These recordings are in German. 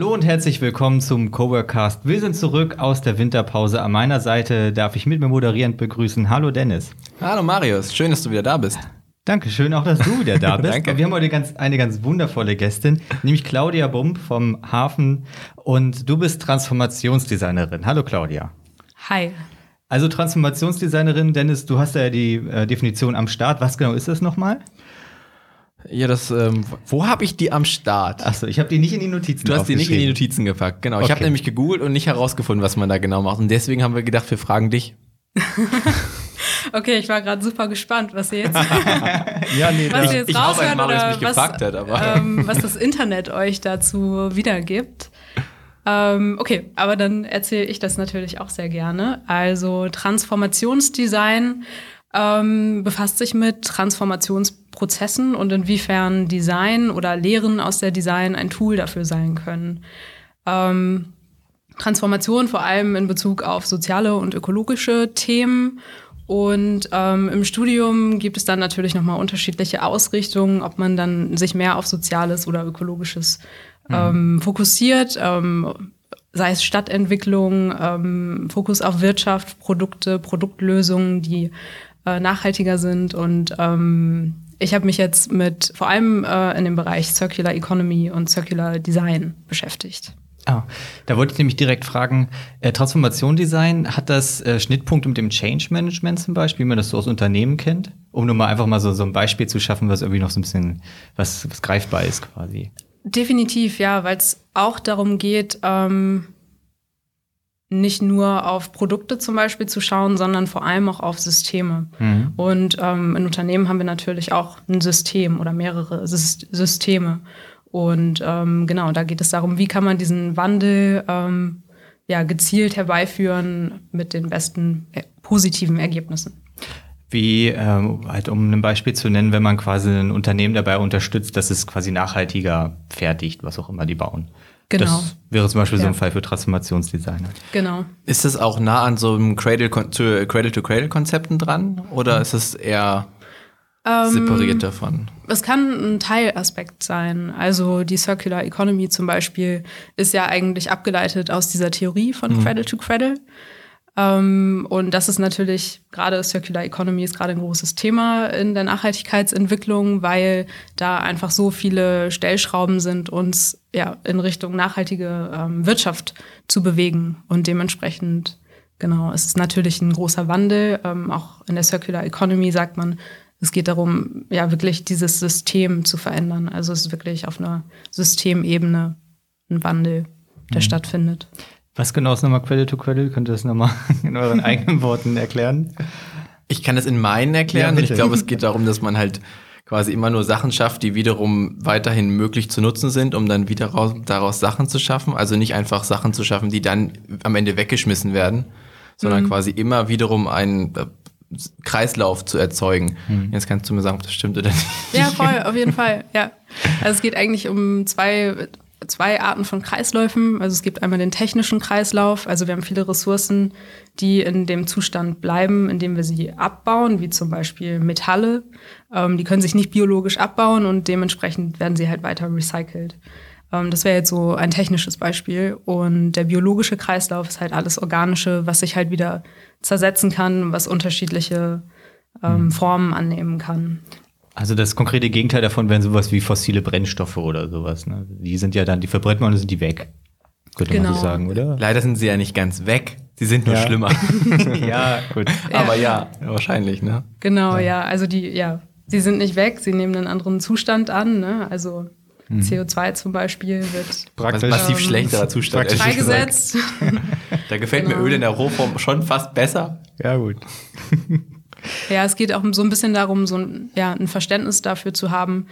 Hallo und herzlich willkommen zum Coworkcast. Wir sind zurück aus der Winterpause. An meiner Seite darf ich mit mir moderierend begrüßen. Hallo Dennis. Hallo Marius, schön, dass du wieder da bist. Dankeschön, auch dass du wieder da bist. Danke. Wir haben heute ganz, eine ganz wundervolle Gästin, nämlich Claudia Bump vom Hafen. Und du bist Transformationsdesignerin. Hallo Claudia. Hi. Also Transformationsdesignerin, Dennis, du hast ja die äh, Definition am Start. Was genau ist das nochmal? Ja, das, ähm, wo habe ich die am Start? Achso, ich habe die nicht in die Notizen Du hast die nicht in die. Notizen gepackt, genau. Ich habe Okay. nämlich gegoogelt und nicht herausgefunden, was man da genau macht. Und deswegen haben wir gedacht, wir fragen dich. Okay, ich war gerade super gespannt, was ihr jetzt, Ja, nee, was ihr jetzt ich raushört oder mich was, gefragt hat, aber- ähm, was das Internet euch dazu wiedergibt. Ähm, okay, aber dann erzähle ich das natürlich auch sehr gerne. Also Transformationsdesign ähm, befasst sich mit Transformationsprozessen und inwiefern Design oder Lehren aus der Design ein Tool dafür sein können. Ähm, Transformation vor allem in Bezug auf soziale und ökologische Themen. Und ähm, im Studium gibt es dann natürlich nochmal unterschiedliche Ausrichtungen, ob man dann sich mehr auf Soziales oder Ökologisches ähm, fokussiert, ähm, sei es Stadtentwicklung, ähm, Fokus auf Wirtschaft, Produkte, Produktlösungen, die äh, nachhaltiger sind. Und ähm, ich habe mich jetzt mit vor allem äh, in dem Bereich Circular Economy und Circular Design beschäftigt. Ah, da wollte ich nämlich direkt fragen, äh, Transformation Design, hat das äh, Schnittpunkte mit dem Change Management zum Beispiel, wie man das so aus Unternehmen kennt? Um nur mal einfach mal so, so ein Beispiel zu schaffen, was irgendwie noch so ein bisschen, was, was greifbar ist quasi. Definitiv, ja, weil es auch darum geht, ähm, nicht nur auf Produkte zum Beispiel zu schauen, sondern vor allem auch auf Systeme. Und ähm, in Unternehmen haben wir natürlich auch ein System oder mehrere Sys Systeme. Und ähm, genau, da geht es darum, wie kann man diesen Wandel ähm, ja, gezielt herbeiführen mit den besten äh, positiven Ergebnissen. Wie, ähm, halt um ein Beispiel zu nennen, wenn man quasi ein Unternehmen dabei unterstützt, dass es quasi nachhaltiger fertigt, was auch immer die bauen. Genau. Das wäre zum Beispiel so ein Ja. Fall für Transformationsdesigner. Genau. Ist es auch nah an so einem Cradle-to-Cradle-Konzepten dran oder ist es eher separiert davon? Es kann ein Teilaspekt sein. Also die Circular Economy zum Beispiel ist ja eigentlich abgeleitet aus dieser Theorie von Cradle to Cradle. Ähm, und das ist natürlich, gerade Circular Economy ist gerade ein großes Thema in der Nachhaltigkeitsentwicklung, weil da einfach so viele Stellschrauben sind, uns ja in Richtung nachhaltige ähm, Wirtschaft zu bewegen. Und dementsprechend, genau, es ist natürlich ein großer Wandel. Ähm, auch in der Circular Economy sagt man, es geht darum, ja, wirklich dieses System zu verändern. Also es ist wirklich auf einer Systemebene ein Wandel, der stattfindet. Was genau ist nochmal Cradle to Cradle? Könnt ihr das nochmal in euren eigenen Worten erklären? Ich kann das in meinen Ja, erklären. bitte. ich glaube, es geht darum, dass man halt quasi immer nur Sachen schafft, die wiederum weiterhin möglich zu nutzen sind, um dann wieder raus, daraus Sachen zu schaffen. Also nicht einfach Sachen zu schaffen, die dann am Ende weggeschmissen werden, sondern quasi immer wiederum einen äh, Kreislauf zu erzeugen. Jetzt kannst du mir sagen, ob das stimmt oder nicht. Ja, voll, auf jeden Fall. Ja. Also es geht eigentlich um zwei, zwei Arten von Kreisläufen. Also es gibt einmal den technischen Kreislauf. Also wir haben viele Ressourcen, die in dem Zustand bleiben, in dem wir sie abbauen, wie zum Beispiel Metalle. Ähm, die können sich nicht biologisch abbauen und dementsprechend werden sie halt weiter recycelt. Ähm, das wäre jetzt so ein technisches Beispiel. Und der biologische Kreislauf ist halt alles Organische, was sich halt wieder zersetzen kann, was unterschiedliche ähm, Formen annehmen kann. Also das konkrete Gegenteil davon wären sowas wie fossile Brennstoffe oder sowas. Ne? Die sind ja dann, die verbrennt man und dann sind die weg. Könnte man Genau. so sagen, oder? Leider sind sie ja nicht ganz weg. Sie sind nur Ja. schlimmer. ja, gut. Aber ja, wahrscheinlich, ne? Genau, ja. Also die, ja, sie sind nicht weg, sie nehmen einen anderen Zustand an. Ne? Also CO2 zum Beispiel wird Praktisch. massiv Ähm, schlechterer Zustand. freigesetzt. Da gefällt mir Genau. Öl in der Rohform schon fast besser. Ja, gut. Ja, es geht auch so ein bisschen darum, so ein, ja, ein Verständnis dafür zu haben,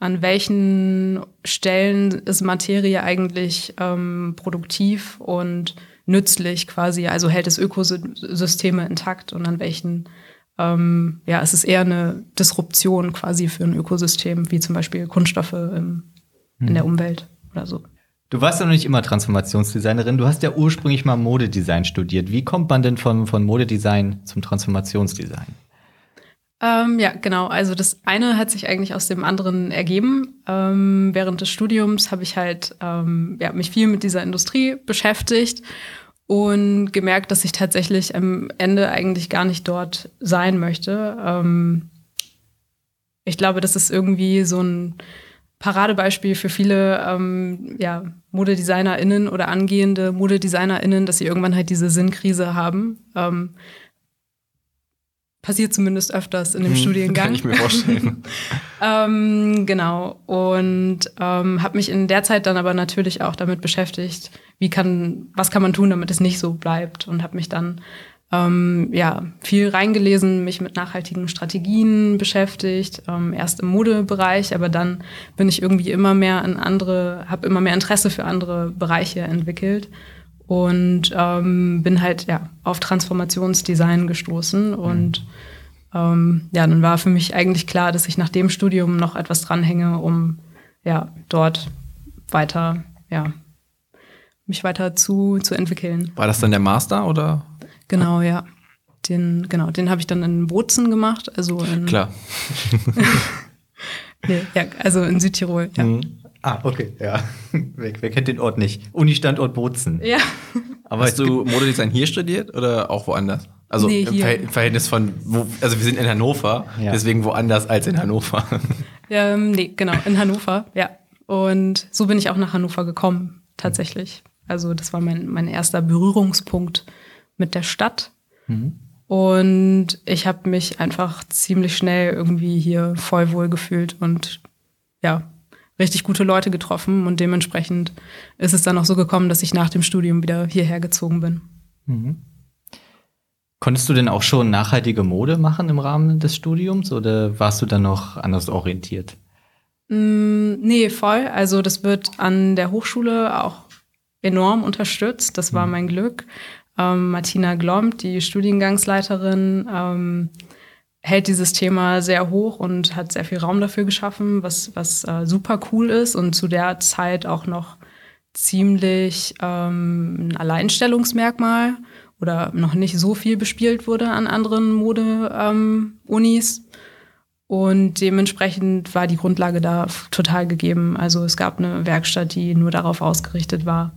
an welchen Stellen ist Materie eigentlich ähm, produktiv und nützlich quasi, also hält es Ökosysteme intakt und an welchen, ähm, ja, es ist eher eine Disruption quasi für ein Ökosystem, wie zum Beispiel Kunststoffe im, in der Umwelt oder so. Du warst ja noch nicht immer Transformationsdesignerin. Du hast ja ursprünglich mal Modedesign studiert. Wie kommt man denn von, von Modedesign zum Transformationsdesign? Ähm, ja, genau. Also das eine hat sich eigentlich aus dem anderen ergeben. Ähm, während des Studiums habe ich halt ähm, ja, mich viel mit dieser Industrie beschäftigt und gemerkt, dass ich tatsächlich am Ende eigentlich gar nicht dort sein möchte. Ähm, ich glaube, das ist irgendwie so ein Paradebeispiel für viele ähm, ja, ModedesignerInnen oder angehende ModedesignerInnen, dass sie irgendwann halt diese Sinnkrise haben. Ähm, passiert zumindest öfters in dem hm, Studiengang. Kann ich mir vorstellen. ähm, genau. Und ähm, habe mich in der Zeit dann aber natürlich auch damit beschäftigt, wie kann, was kann man tun, damit es nicht so bleibt. Und habe mich dann ähm, ja, viel reingelesen, mich mit nachhaltigen Strategien beschäftigt, ähm, erst im Modebereich, aber dann bin ich irgendwie immer mehr in andere, habe immer mehr Interesse für andere Bereiche entwickelt und ähm, bin halt ja auf Transformationsdesign gestoßen und ähm, ja, dann war für mich eigentlich klar, dass ich nach dem Studium noch etwas dranhänge, um ja dort weiter ja mich weiter zu, zu entwickeln. War das dann der Master oder? Genau, ja. Den, genau, den habe ich dann in Bozen gemacht. Also in, Klar. nee, ja, also in Südtirol, ja. Mhm. Ah, okay, ja. Wer, wer, kennt den Ort nicht? Uni-Standort Bozen. Ja. Aber Hast du Modedesign hier studiert oder auch woanders? Also nee, im, Ver im, Verhältnis von, wo, also wir sind in Hannover, ja. deswegen woanders als in Hannover. Ähm, nee, genau, in Hannover, ja. Und so bin ich auch nach Hannover gekommen, tatsächlich. Also das war mein, mein erster Berührungspunkt mit der Stadt. Mhm. Und ich habe mich einfach ziemlich schnell irgendwie hier voll wohl gefühlt und ja, richtig gute Leute getroffen. Und dementsprechend ist es dann auch so gekommen, dass ich nach dem Studium wieder hierher gezogen bin. Mhm. Konntest du denn auch schon nachhaltige Mode machen im Rahmen des Studiums oder warst du dann noch anders orientiert? Mm, nee, voll. Also das wird an der Hochschule auch enorm unterstützt. Das war mhm. mein Glück. Ähm, Martina Glomb, die Studiengangsleiterin, ähm, hält dieses Thema sehr hoch und hat sehr viel Raum dafür geschaffen, was, was äh, super cool ist und zu der Zeit auch noch ziemlich ähm, ein Alleinstellungsmerkmal oder noch nicht so viel bespielt wurde an anderen Mode-Unis. Ähm, und dementsprechend war die Grundlage da total gegeben. Also es gab eine Werkstatt, die nur darauf ausgerichtet war,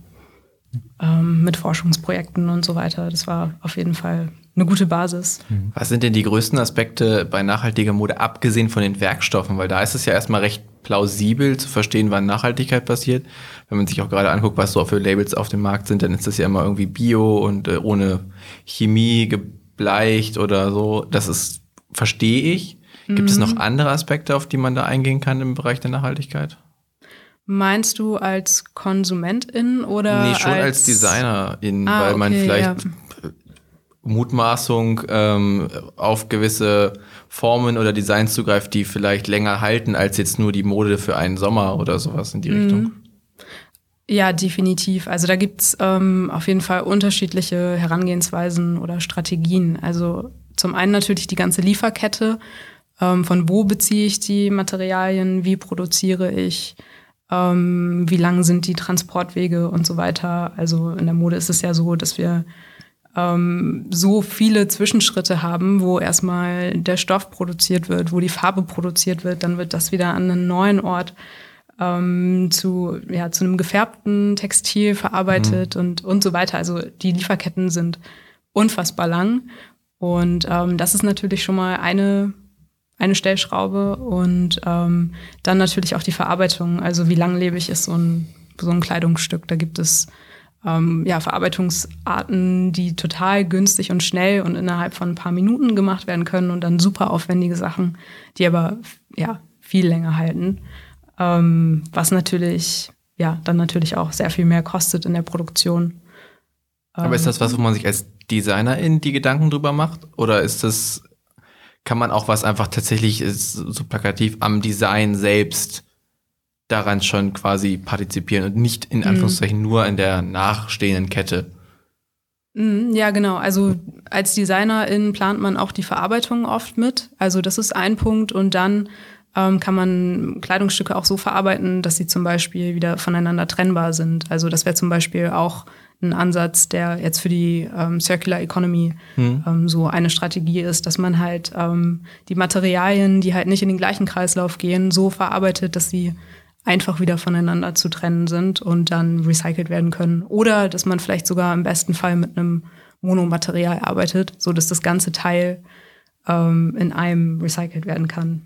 ähm, mit Forschungsprojekten und so weiter. Das war auf jeden Fall eine gute Basis. Mhm. Was sind denn die größten Aspekte bei nachhaltiger Mode, abgesehen von den Werkstoffen? Weil da ist es ja erstmal recht plausibel zu verstehen, wann Nachhaltigkeit passiert. Wenn man sich auch gerade anguckt, was so für Labels auf dem Markt sind, dann ist das ja immer irgendwie Bio und äh, ohne Chemie gebleicht oder so. Das ist, verstehe ich. Gibt mhm. es noch andere Aspekte, auf die man da eingehen kann im Bereich der Nachhaltigkeit? Meinst du als Konsumentin oder? Nee, schon als, als Designerin, ah, weil okay, man vielleicht ja. Mutmaßung ähm, auf gewisse Formen oder Designs zugreift, die vielleicht länger halten als jetzt nur die Mode für einen Sommer oder sowas in die mhm. Richtung. Ja, definitiv. Also da gibt's ähm, auf jeden Fall unterschiedliche Herangehensweisen oder Strategien. Also zum einen natürlich die ganze Lieferkette. Ähm, von wo beziehe ich die Materialien? Wie produziere ich? Ähm, wie lang sind die Transportwege und so weiter. Also in der Mode ist es ja so, dass wir ähm, so viele Zwischenschritte haben, wo erstmal der Stoff produziert wird, wo die Farbe produziert wird, dann wird das wieder an einen neuen Ort ähm, zu, ja, zu einem gefärbten Textil verarbeitet mhm. und, und so weiter. Also die Lieferketten sind unfassbar lang. Und ähm, das ist natürlich schon mal eine eine Stellschraube und ähm, dann natürlich auch die Verarbeitung. Also wie langlebig ist so ein, so ein Kleidungsstück? Da gibt es ähm, ja, Verarbeitungsarten, die total günstig und schnell und innerhalb von ein paar Minuten gemacht werden können und dann super aufwendige Sachen, die aber ja viel länger halten. Ähm, was natürlich ja dann natürlich auch sehr viel mehr kostet in der Produktion. Aber ist das was, wo man sich als Designerin die Gedanken drüber macht? Oder ist das kann man auch was einfach tatsächlich so plakativ am Design selbst daran schon quasi partizipieren und nicht in Anführungszeichen nur in der nachstehenden Kette. Mhm, Ja, genau. Also als Designerin plant man auch die Verarbeitung oft mit. Also das ist ein Punkt. Und dann ähm, kann man Kleidungsstücke auch so verarbeiten, dass sie zum Beispiel wieder voneinander trennbar sind. Also das wäre zum Beispiel auch ein Ansatz, der jetzt für die ähm, Circular Economy ähm, so eine Strategie ist, dass man halt ähm, die Materialien, die halt nicht in den gleichen Kreislauf gehen, so verarbeitet, dass sie einfach wieder voneinander zu trennen sind und dann recycelt werden können. Oder dass man vielleicht sogar im besten Fall mit einem Monomaterial arbeitet, so dass das ganze Teil ähm, in einem recycelt werden kann.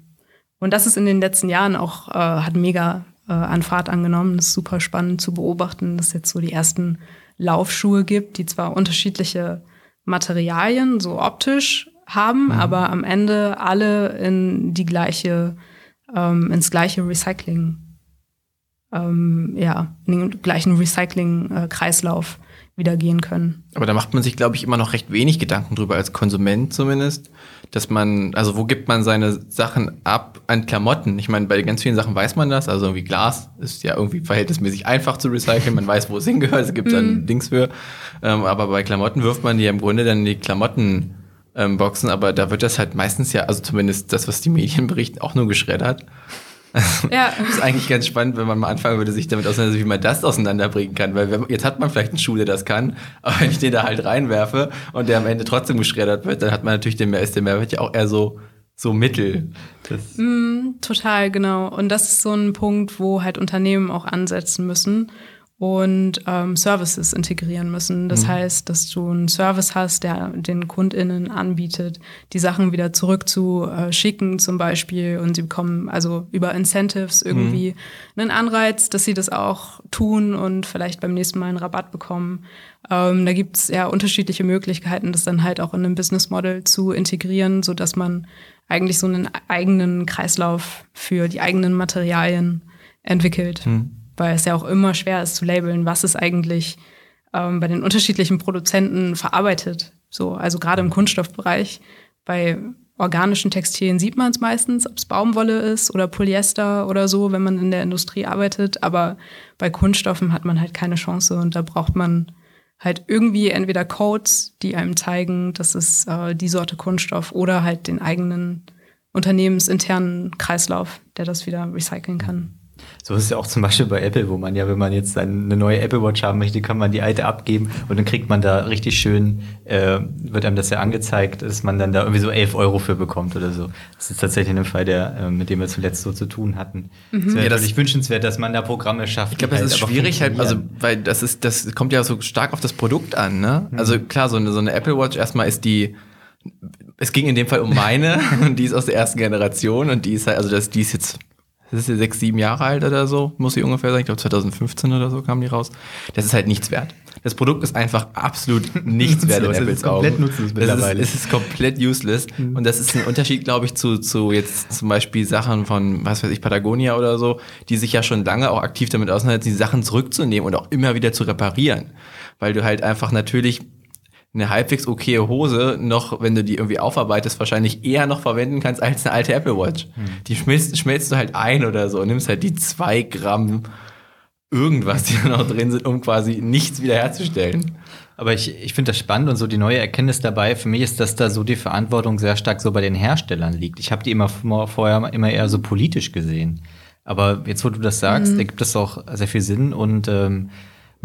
Und das ist in den letzten Jahren auch, äh, hat mega äh, an Fahrt angenommen. Das ist super spannend zu beobachten, dass jetzt so die ersten Laufschuhe gibt, die zwar unterschiedliche Materialien so optisch haben, aber am Ende alle in die gleiche, ähm, ins gleiche Recycling, ähm, ja, in den gleichen Recycling-Kreislauf wieder gehen können. Aber da macht man sich, glaube ich, immer noch recht wenig Gedanken drüber, als Konsument zumindest, dass man, also wo gibt man seine Sachen ab an Klamotten? Ich meine, bei ganz vielen Sachen weiß man das, also irgendwie Glas ist ja irgendwie verhältnismäßig einfach zu recyceln, man weiß, wo es hingehört, es gibt dann Dings für, ähm, aber bei Klamotten wirft man die ja im Grunde dann in die Klamotten ähm, Boxen, aber da wird das halt meistens ja, also zumindest das, was die Medien berichten, auch nur geschreddert. Ja, Das ist eigentlich ganz spannend, wenn man mal anfangen würde, sich damit auseinandersetzen, wie man das auseinanderbringen kann. Weil wenn, jetzt hat man vielleicht einen Schuh, der das kann, aber wenn ich den da halt reinwerfe und der am Ende trotzdem geschreddert wird, dann hat man natürlich den, Mehr- ist der Mehrwert ja auch eher so, so mittel. Das, Total, genau. Und das ist so ein Punkt, wo halt Unternehmen auch ansetzen müssen und ähm, Services integrieren müssen. Das heißt, dass du einen Service hast, der den KundInnen anbietet, die Sachen wieder zurück zu äh, zum Beispiel und sie bekommen also über Incentives irgendwie einen Anreiz, dass sie das auch tun und vielleicht beim nächsten Mal einen Rabatt bekommen. Ähm, da gibt's ja unterschiedliche Möglichkeiten, das dann halt auch in einem Business Model zu integrieren, so dass man eigentlich so einen eigenen Kreislauf für die eigenen Materialien entwickelt. Weil es ja auch immer schwer ist zu labeln, was ist eigentlich ähm, bei den unterschiedlichen Produzenten verarbeitet. So, also gerade im Kunststoffbereich. Bei organischen Textilien sieht man es meistens, ob es Baumwolle ist oder Polyester oder so, wenn man in der Industrie arbeitet. Aber bei Kunststoffen hat man halt keine Chance und da braucht man halt irgendwie entweder Codes, die einem zeigen, das ist äh, die Sorte Kunststoff oder halt den eigenen unternehmensinternen Kreislauf, der das wieder recyceln kann. So ist es ja auch zum Beispiel bei Apple, wo man ja, wenn man jetzt eine neue Apple Watch haben möchte, kann man die alte abgeben und dann kriegt man da richtig schön, äh, wird einem das ja angezeigt, dass man dann da irgendwie so 11 Euro für bekommt oder so. Das ist tatsächlich ein Fall, der, äh, mit dem wir zuletzt so zu tun hatten. Es wäre Ja, das- natürlich wünschenswert, dass man da Programme schafft. ich glaube, das ist schwierig halt, also, weil das ist, das kommt ja so stark auf das Produkt an, ne? Also klar, so eine, so eine Apple Watch erstmal ist die, es ging in dem Fall um meine und die ist aus der ersten Generation und die ist halt, also das, die ist jetzt, das ist ja sechs, sieben Jahre alt oder so, muss sie ungefähr sein. Ich glaube 2015 oder so kam die raus. Das ist halt nichts wert. Das Produkt ist einfach absolut nichts wert in Apples ist komplett Augen. nutzlos mittlerweile. ist, es ist komplett useless. Und das ist ein Unterschied, glaube ich, zu, zu jetzt zum Beispiel Sachen von, was weiß ich, Patagonia oder so, die sich ja schon lange auch aktiv damit auseinandersetzen, die Sachen zurückzunehmen und auch immer wieder zu reparieren. Weil du halt einfach natürlich eine halbwegs okaye Hose noch, wenn du die irgendwie aufarbeitest, wahrscheinlich eher noch verwenden kannst als eine alte Apple Watch. Die schmilzt, schmelzt du halt ein oder so und nimmst halt die zwei Gramm irgendwas, die da noch drin sind, um quasi nichts wiederherzustellen. Aber ich, ich finde das spannend und so die neue Erkenntnis dabei, für mich ist, dass da so die Verantwortung sehr stark so bei den Herstellern liegt. Ich habe die immer vor- vorher immer eher so politisch gesehen. Aber jetzt, wo du das sagst, ergibt das auch sehr viel Sinn und ähm,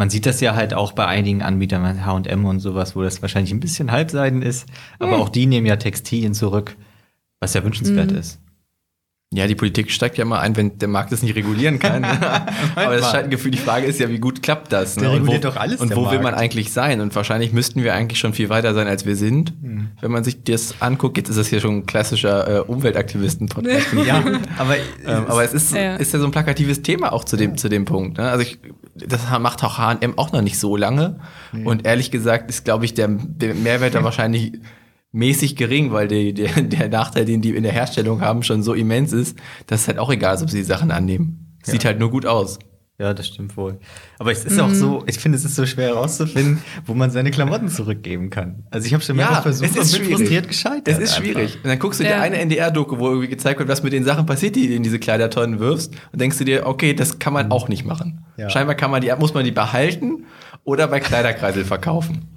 man sieht das ja halt auch bei einigen Anbietern, H&M und sowas, wo das wahrscheinlich ein bisschen halbseiden ist. Aber auch die nehmen ja Textilien zurück, was ja wünschenswert ist. Ja, die Politik steigt ja mal ein, wenn der Markt es nicht regulieren kann. Aber das scheint ein Gefühl, die Frage ist ja, wie gut klappt das? Der Und wo, reguliert doch alles, Und der wo will man Markt. eigentlich sein? Und wahrscheinlich müssten wir eigentlich schon viel weiter sein, als wir sind. Wenn man sich das anguckt, jetzt ist das hier schon ein klassischer äh, Umweltaktivisten-Podcast. Ja, aber, Ähm, aber es ist, Ja. ist ja so ein plakatives Thema auch zu dem, zu dem Punkt. Ne? Also ich, das macht auch H&M auch noch nicht so lange. Und ehrlich gesagt ist, glaube ich, der, der Mehrwert da wahrscheinlich mäßig gering, weil die, der, der Nachteil, den die in der Herstellung haben, schon so immens ist, dass es halt auch egal ist, ob sie die Sachen annehmen. Sieht halt nur gut aus. Ja, das stimmt wohl. Aber es ist auch so, ich finde, es ist so schwer herauszufinden, wo man seine Klamotten zurückgeben kann. Also ich habe schon mehrmals versucht es ist und bin schwierig. frustriert gescheitert. Es ist einfach. schwierig. Und dann guckst du dir Ja. eine NDR-Doku, wo irgendwie gezeigt wird, was mit den Sachen passiert, die du in diese Kleidertonnen wirfst. Und denkst du dir, okay, das kann man auch nicht machen. Ja. Scheinbar kann man die, muss man die behalten oder bei Kleiderkreisel verkaufen.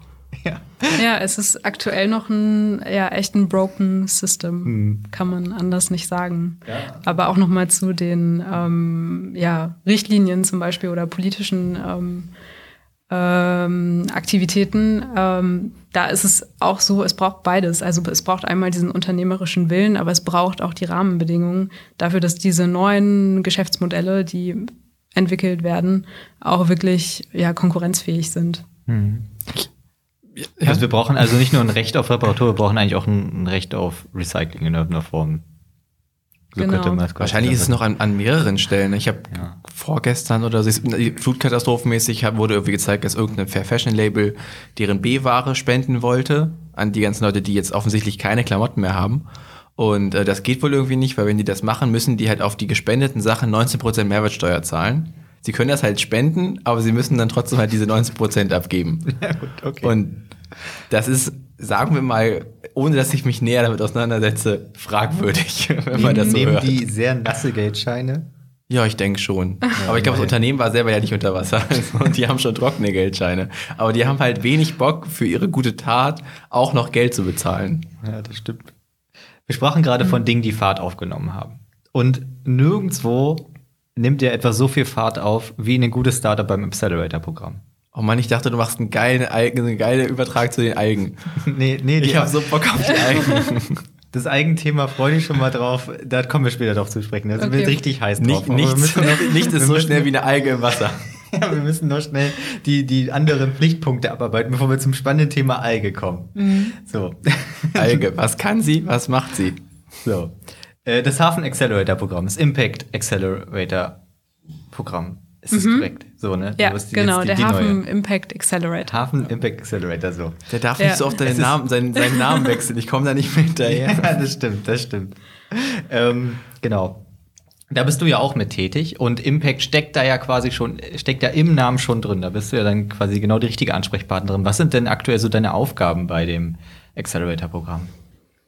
Ja. Ja, es ist aktuell noch ein ja echt ein broken System, kann man anders nicht sagen. Ja. Aber auch noch mal zu den ähm, ja, Richtlinien zum Beispiel oder politischen ähm, ähm, Aktivitäten. Ähm, da ist es auch so, es braucht beides. Also es braucht einmal diesen unternehmerischen Willen, aber es braucht auch die Rahmenbedingungen dafür, dass diese neuen Geschäftsmodelle, die entwickelt werden, auch wirklich ja, konkurrenzfähig sind. Also wir brauchen also nicht nur ein Recht auf Reparatur, wir brauchen eigentlich auch ein, Recht auf Recycling in irgendeiner Form. So Genau. könnte man es quasi Wahrscheinlich ist es noch an, an mehreren Stellen. Ich habe Ja. vorgestern oder so, flutkatastrophenmäßig wurde irgendwie gezeigt, dass irgendein Fair Fashion Label deren B-Ware spenden wollte an die ganzen Leute, die jetzt offensichtlich keine Klamotten mehr haben. Und äh, das geht wohl irgendwie nicht, weil wenn die das machen, müssen die halt auf die gespendeten Sachen 19% Mehrwertsteuer zahlen. Sie können das halt spenden, aber sie müssen dann trotzdem halt diese 19% abgeben. Ja, gut, okay. Und das ist, sagen wir mal, ohne dass ich mich näher damit auseinandersetze, fragwürdig, wenn man das so nehmen hört. die sehr nasse Geldscheine. Ja, ich denke schon. Aber ich glaube, das Unternehmen war selber ja nicht unter Wasser. Also, Und die haben schon trockene Geldscheine. Aber die haben halt wenig Bock, für ihre gute Tat auch noch Geld zu bezahlen. Ja, das stimmt. Wir sprachen gerade von Dingen, die Fahrt aufgenommen haben. Und nirgendwo nimmt ja etwas so viel Fahrt auf wie ein gutes Startup beim Accelerator-Programm. Oh Mann, ich dachte, du machst einen geilen, einen geilen Übertrag zu den Algen. nee, nee, Ich habe so Bock auf die Algen. Das Eigenthema freue ich schon mal drauf. Da kommen wir später drauf zu sprechen. Da sind wir Okay. richtig heiß drauf. Nicht, nichts, noch- nichts ist so schnell wie eine Alge im Wasser. Ja, wir müssen noch schnell die, die anderen Pflichtpunkte abarbeiten, bevor wir zum spannenden Thema Alge kommen. So. Alge, was kann sie, was macht sie? so. Äh, Das Hafen Accelerator Programm, das Impact Accelerator Programm. Ist das korrekt? So, ne? Ja, die- genau, die- der die neue. Hafen Impact Accelerator. Hafen Impact Accelerator, so. Der darf Ja. nicht so oft seinen Namen, seinen, seinen Namen wechseln. Ich komme da nicht mehr hinterher. Ja, das stimmt, das stimmt. Ähm, genau. Da bist du ja auch mit tätig und Impact steckt da ja quasi schon, steckt ja im Namen schon drin. Da bist du ja dann quasi genau die richtige Ansprechpartnerin. Was sind denn aktuell so deine Aufgaben bei dem Accelerator-Programm?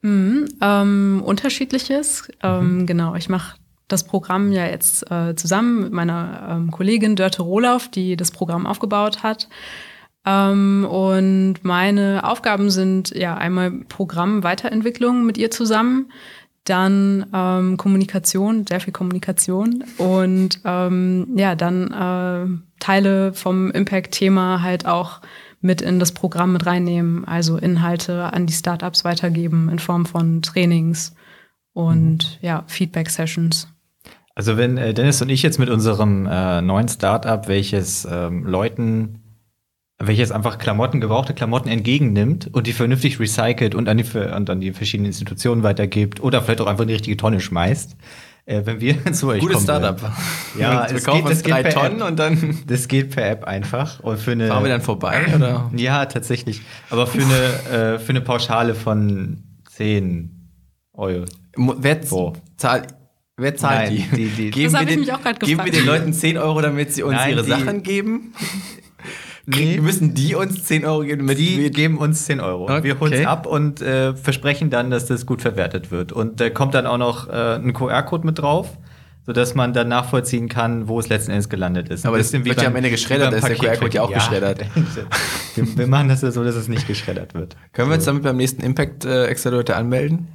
Ähm, unterschiedliches. Ähm, genau, ich mache das Programm ja jetzt äh, zusammen mit meiner ähm, Kollegin Dörte Rohlauf, die das Programm aufgebaut hat. Ähm, und meine Aufgaben sind ja einmal Programm-Weiterentwicklung mit ihr zusammen, dann ähm, Kommunikation, sehr viel Kommunikation und ähm, ja, dann äh, Teile vom Impact-Thema halt auch mit in das Programm mit reinnehmen, also Inhalte an die Startups weitergeben in Form von Trainings und ja, Feedback-Sessions. Also wenn äh, Dennis und ich jetzt mit unserem äh, neuen Startup, welches ähm, Leuten, welches einfach Klamotten, gebrauchte Klamotten entgegennimmt und die vernünftig recycelt und an die, und an die verschiedenen Institutionen weitergibt oder vielleicht auch einfach in die richtige Tonne schmeißt, äh, wenn wir zu euch Gutes kommen Startup. würden. Ja, wir es kaufen geht- geht drei per Tonnen App. und dann Das geht per App einfach und für eine fahren wir dann vorbei, oder? ja tatsächlich, aber für eine äh, für eine Pauschale von 10 Euro. Wer zahlt, wer zahlt Nein, die? die- die- Geben Das wir hab ich den- mich auch grad Geben wir gefragt. den Leuten 10 Euro, damit sie uns Nein, ihre die- Sachen geben? Nee. Müssen die uns 10 Euro geben, Die wir geben uns 10 Euro. Okay. Wir holen es ab und äh, versprechen dann, dass das gut verwertet wird. Und da kommt dann auch noch äh, ein QR-Code mit drauf, sodass man dann nachvollziehen kann, wo es letzten Endes gelandet ist. Aber das wird ja am Ende geschreddert, beim da ist der. QR-Code ja auch geschreddert. wir, machen das ja so, dass es nicht geschreddert wird. Können wir uns damit beim nächsten Impact äh, anmelden?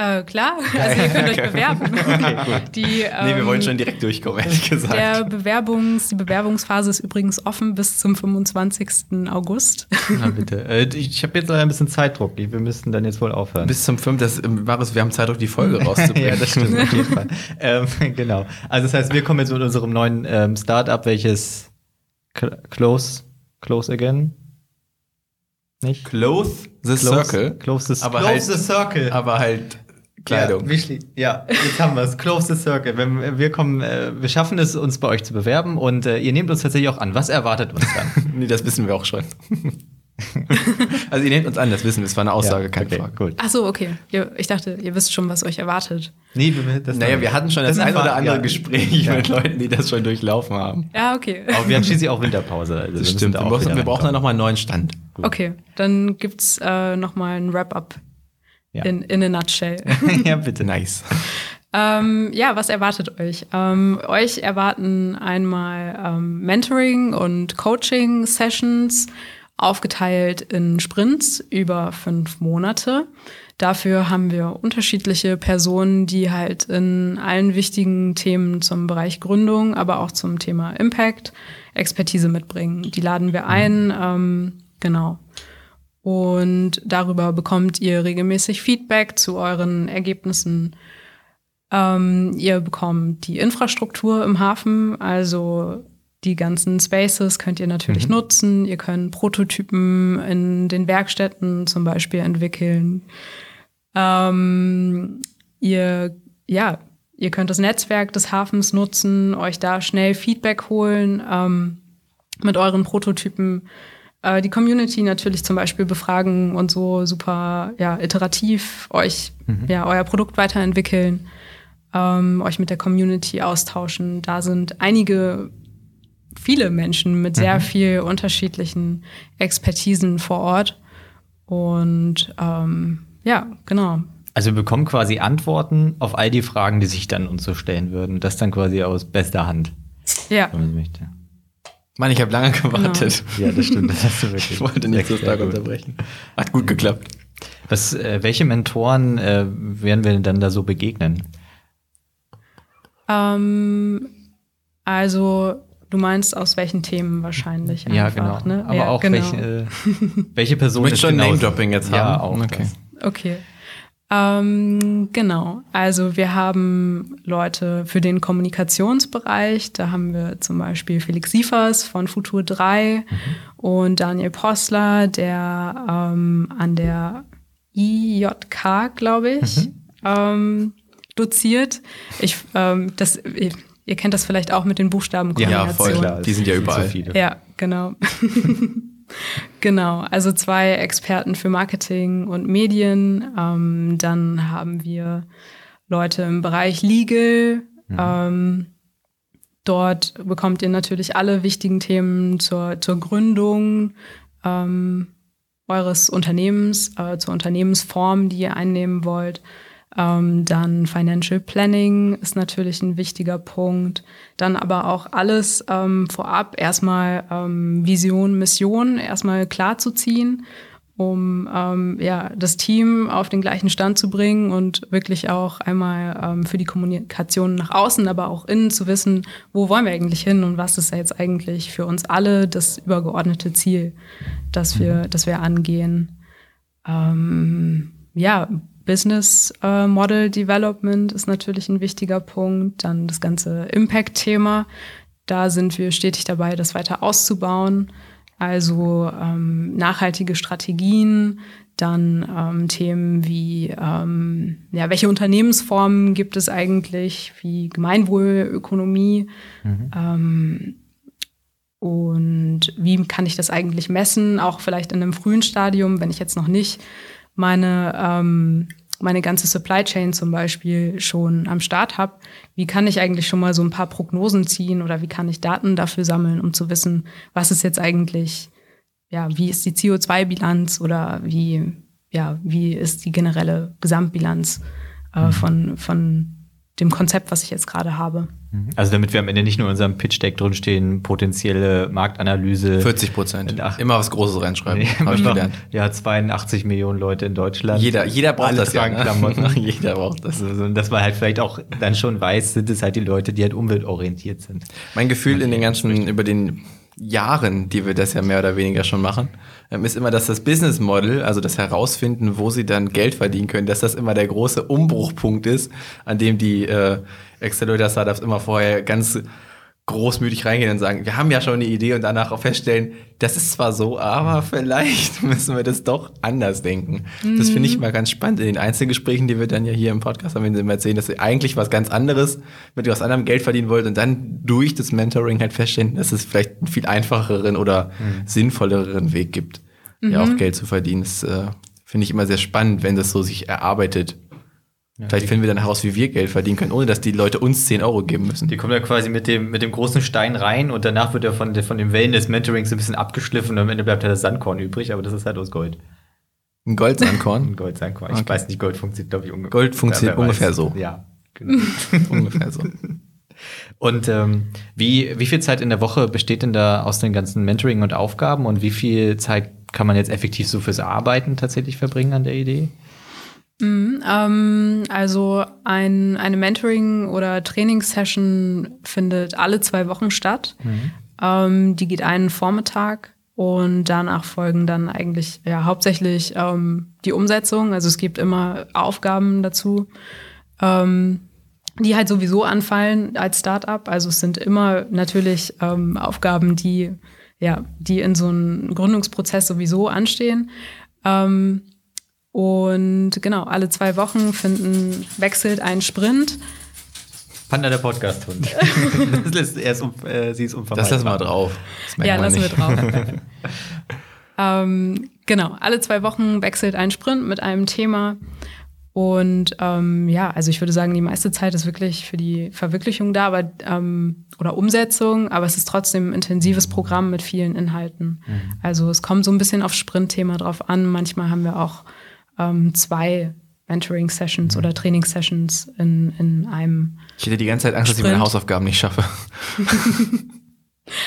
Äh, klar, also ihr könnt euch bewerben. Die, nee, wir ähm, wollen schon direkt durchkommen, ehrlich gesagt. Der Bewerbungs, die Bewerbungsphase ist übrigens offen bis zum 25. August. Na bitte. Äh, ich habe jetzt leider ein bisschen Zeitdruck. Wir müssten dann jetzt wohl aufhören. Bis zum 5. Das, ähm, Marius, wir haben Zeit, auch die Folge rauszubringen. ja, das stimmt auf jeden Fall. ähm, genau. Also das heißt, wir kommen jetzt mit unserem neuen ähm, Startup, welches Cl- Close, Close Again? Nicht? Close the Close, Circle. Close the, Aber close halt- the Circle. Aber halt Kleidung. Ja, wir schli- ja, jetzt haben wir es. Close the Circle. Wenn wir kommen, äh, wir schaffen es, uns bei euch zu bewerben und äh, ihr nehmt uns tatsächlich auch an. Was erwartet uns dann? nee, das wissen wir auch schon. Also ihr nehmt uns an, das wissen wir, das war eine Aussage, Ja, keine okay, Frage. Gut. Ach so, okay. Ich dachte, ihr wisst schon, was euch erwartet. Nee, das Naja, wir hatten schon das, das ein oder andere ja. Gespräch Ja. mit Leuten, die das schon durchlaufen haben. Ja, okay. Aber wir haben schließlich auch Winterpause. Also Das stimmt. da Wir, auch brauchen, wieder wir brauchen dann nochmal einen neuen Stand. Okay, dann gibt's äh, noch mal ein Wrap-up Ja. in, in a nutshell. ja, bitte. Nice. ähm, ja, was erwartet euch? Ähm, euch erwarten einmal ähm, Mentoring und Coaching-Sessions, aufgeteilt in Sprints über fünf Monate. Dafür haben wir unterschiedliche Personen, die halt in allen wichtigen Themen zum Bereich Gründung, aber auch zum Thema Impact Expertise mitbringen. Die laden wir ein, ähm, genau. Und darüber bekommt ihr regelmäßig Feedback zu euren Ergebnissen. Ähm, ihr bekommt die Infrastruktur im Hafen, also die ganzen Spaces könnt ihr natürlich nutzen. Ihr könnt Prototypen in den Werkstätten zum Beispiel entwickeln. Ähm, ihr, ja, ihr könnt das Netzwerk des Hafens nutzen, euch da schnell Feedback holen ähm, mit euren Prototypen. Äh, die Community natürlich zum Beispiel befragen und so super ja, iterativ euch ja, euer Produkt weiterentwickeln, ähm, euch mit der Community austauschen. Da sind einige viele Menschen mit sehr viel unterschiedlichen Expertisen vor Ort. Und ähm, ja, genau. Also wir bekommen quasi Antworten auf all die Fragen, die sich dann uns so stellen würden. Das dann quasi aus bester Hand, Ja, wenn man möchte. Mann, ich habe lange gewartet. Ja, das stimmt. Das hast du wirklich. Ich wollte nicht so stark unterbrechen. Hat gut geklappt. Was, äh, welche Mentoren äh, werden wir denn dann da so begegnen? ähm, also du meinst aus welchen Themen wahrscheinlich einfach, ja, genau. ne? Aber ja, auch genau. welche, äh, welche Person du schon genau Name-Dropping jetzt Ja, haben? auch. Okay. Das. Okay. Ähm, genau. Also wir haben Leute für den Kommunikationsbereich. Da haben wir zum Beispiel Felix Siefers von Futur 3 und Daniel Postler, der ähm, an der IJK, glaube ich, ähm, doziert. Ich, ähm, das, ihr, kennt das vielleicht auch mit den Buchstaben Ja, voll klar. Die sind ja überall. So viele. ja, genau. genau, also zwei Experten für Marketing und Medien. Ähm, dann haben wir Leute im Bereich Legal. Ähm, dort bekommt ihr natürlich alle wichtigen Themen zur, zur Gründung ähm, eures Unternehmens, äh, zur Unternehmensform, die ihr einnehmen wollt. Ähm, dann Financial Planning ist natürlich ein wichtiger Punkt. Dann aber auch alles ähm, vorab erstmal ähm, Vision, Mission erstmal klar zu ziehen, um ähm, ja, das Team auf den gleichen Stand zu bringen und wirklich auch einmal ähm, für die Kommunikation nach außen, aber auch innen zu wissen, wo wollen wir eigentlich hin und was ist jetzt eigentlich für uns alle das übergeordnete Ziel, das wir, das wir angehen. Ähm, ja, Business äh, Model Development ist natürlich ein wichtiger Punkt. Dann das ganze Impact-Thema. Da sind wir stetig dabei, das weiter auszubauen. Also ähm, nachhaltige Strategien, dann ähm, Themen wie, ähm, ja, welche Unternehmensformen gibt es eigentlich, wie Gemeinwohlökonomie ähm, und wie kann ich das eigentlich messen, auch vielleicht in einem frühen Stadium, wenn ich jetzt noch nicht meine, ähm, meine ganze Supply Chain zum Beispiel schon am Start habe, wie kann ich eigentlich schon mal so ein paar Prognosen ziehen oder wie kann ich Daten dafür sammeln, um zu wissen, was ist jetzt eigentlich, ja, wie ist die CO2-Bilanz oder wie, ja, wie ist die generelle Gesamtbilanz äh, von, von dem Konzept, was ich jetzt gerade habe. Also damit wir am Ende nicht nur in unserem Pitch-Deck drinstehen, potenzielle Marktanalyse. 40 Prozent. Ach. Immer was Großes reinschreiben. Nee, Habe ich noch- gelernt. Ja, 82 Millionen Leute in Deutschland. Jeder, jeder braucht Alle das ja. ne? Jeder braucht das. Also, dass man halt vielleicht auch dann schon weiß, sind es halt die Leute, die halt umweltorientiert sind. Mein Gefühl in den ganzen, über den Jahren, die wir das ja mehr oder weniger schon machen, ist immer, dass das Business Model, also das Herausfinden, wo sie dann Geld verdienen können, dass das immer der große Umbruchpunkt ist, an dem die äh, Accelerator-Startups immer vorher ganz großmütig reingehen und sagen, wir haben ja schon eine Idee und danach auch feststellen, das ist zwar so, aber vielleicht müssen wir das doch anders denken. Das finde ich immer ganz spannend in den Einzelgesprächen, die wir dann ja hier im Podcast haben, wenn sie immer erzählen, dass sie eigentlich was ganz anderes mit was anderem Geld verdienen wollt und dann durch das Mentoring halt feststellen, dass es vielleicht einen viel einfacheren oder sinnvolleren Weg gibt. ja auch Geld zu verdienen. Das äh, finde ich immer sehr spannend, wenn das so sich erarbeitet. Vielleicht finden wir dann heraus, wie wir Geld verdienen können, ohne dass die Leute uns 10 Euro geben müssen. Die kommen ja quasi mit dem, mit dem großen Stein rein und danach wird er von, der- von den Wellen des Mentorings ein bisschen abgeschliffen und am Ende bleibt halt das Sandkorn übrig, aber das ist halt aus Gold. Ein Goldsandkorn. Ein Goldsandkorn. Ich Okay. weiß nicht, Gold funktioniert, glaube ich, ungefähr. Gold funktioniert weiß. ungefähr so. Ja, genau. Ungefähr so. Und ähm, wie, wie viel Zeit in der Woche besteht denn da aus den ganzen Mentoring und Aufgaben und wie viel Zeit kann man jetzt effektiv so fürs Arbeiten tatsächlich verbringen an der Idee? Ähm, also ein, eine Mentoring- oder Trainingssession findet alle zwei Wochen statt. Ähm, die geht einen Vormittag und danach folgen dann eigentlich ja, hauptsächlich ähm, die Umsetzung. Also es gibt immer Aufgaben dazu, ähm, die halt sowieso anfallen als Startup. Also es sind immer natürlich ähm, Aufgaben, die ja, die in so einem Gründungsprozess sowieso anstehen. Ähm, und genau, alle zwei Wochen finden, wechselt ein Sprint. Panda der Podcast-Hund. das lässt, ist äh, sie ist unvermeidbar. Das lassen wir drauf. Ja, lassen wir nicht. drauf. ähm, genau, alle zwei Wochen wechselt ein Sprint mit einem Thema. Und ähm, ja, also ich würde sagen, die meiste Zeit ist wirklich für die Verwirklichung da, aber ähm, oder Umsetzung, aber es ist trotzdem ein intensives Programm mit vielen Inhalten. Also es kommt so ein bisschen auf Sprintthema drauf an. Manchmal haben wir auch ähm, zwei Mentoring-Sessions oder Training-Sessions in, in einem. Ich hätte die ganze Zeit Angst, dass ich meine Sprint. Hausaufgaben nicht schaffe.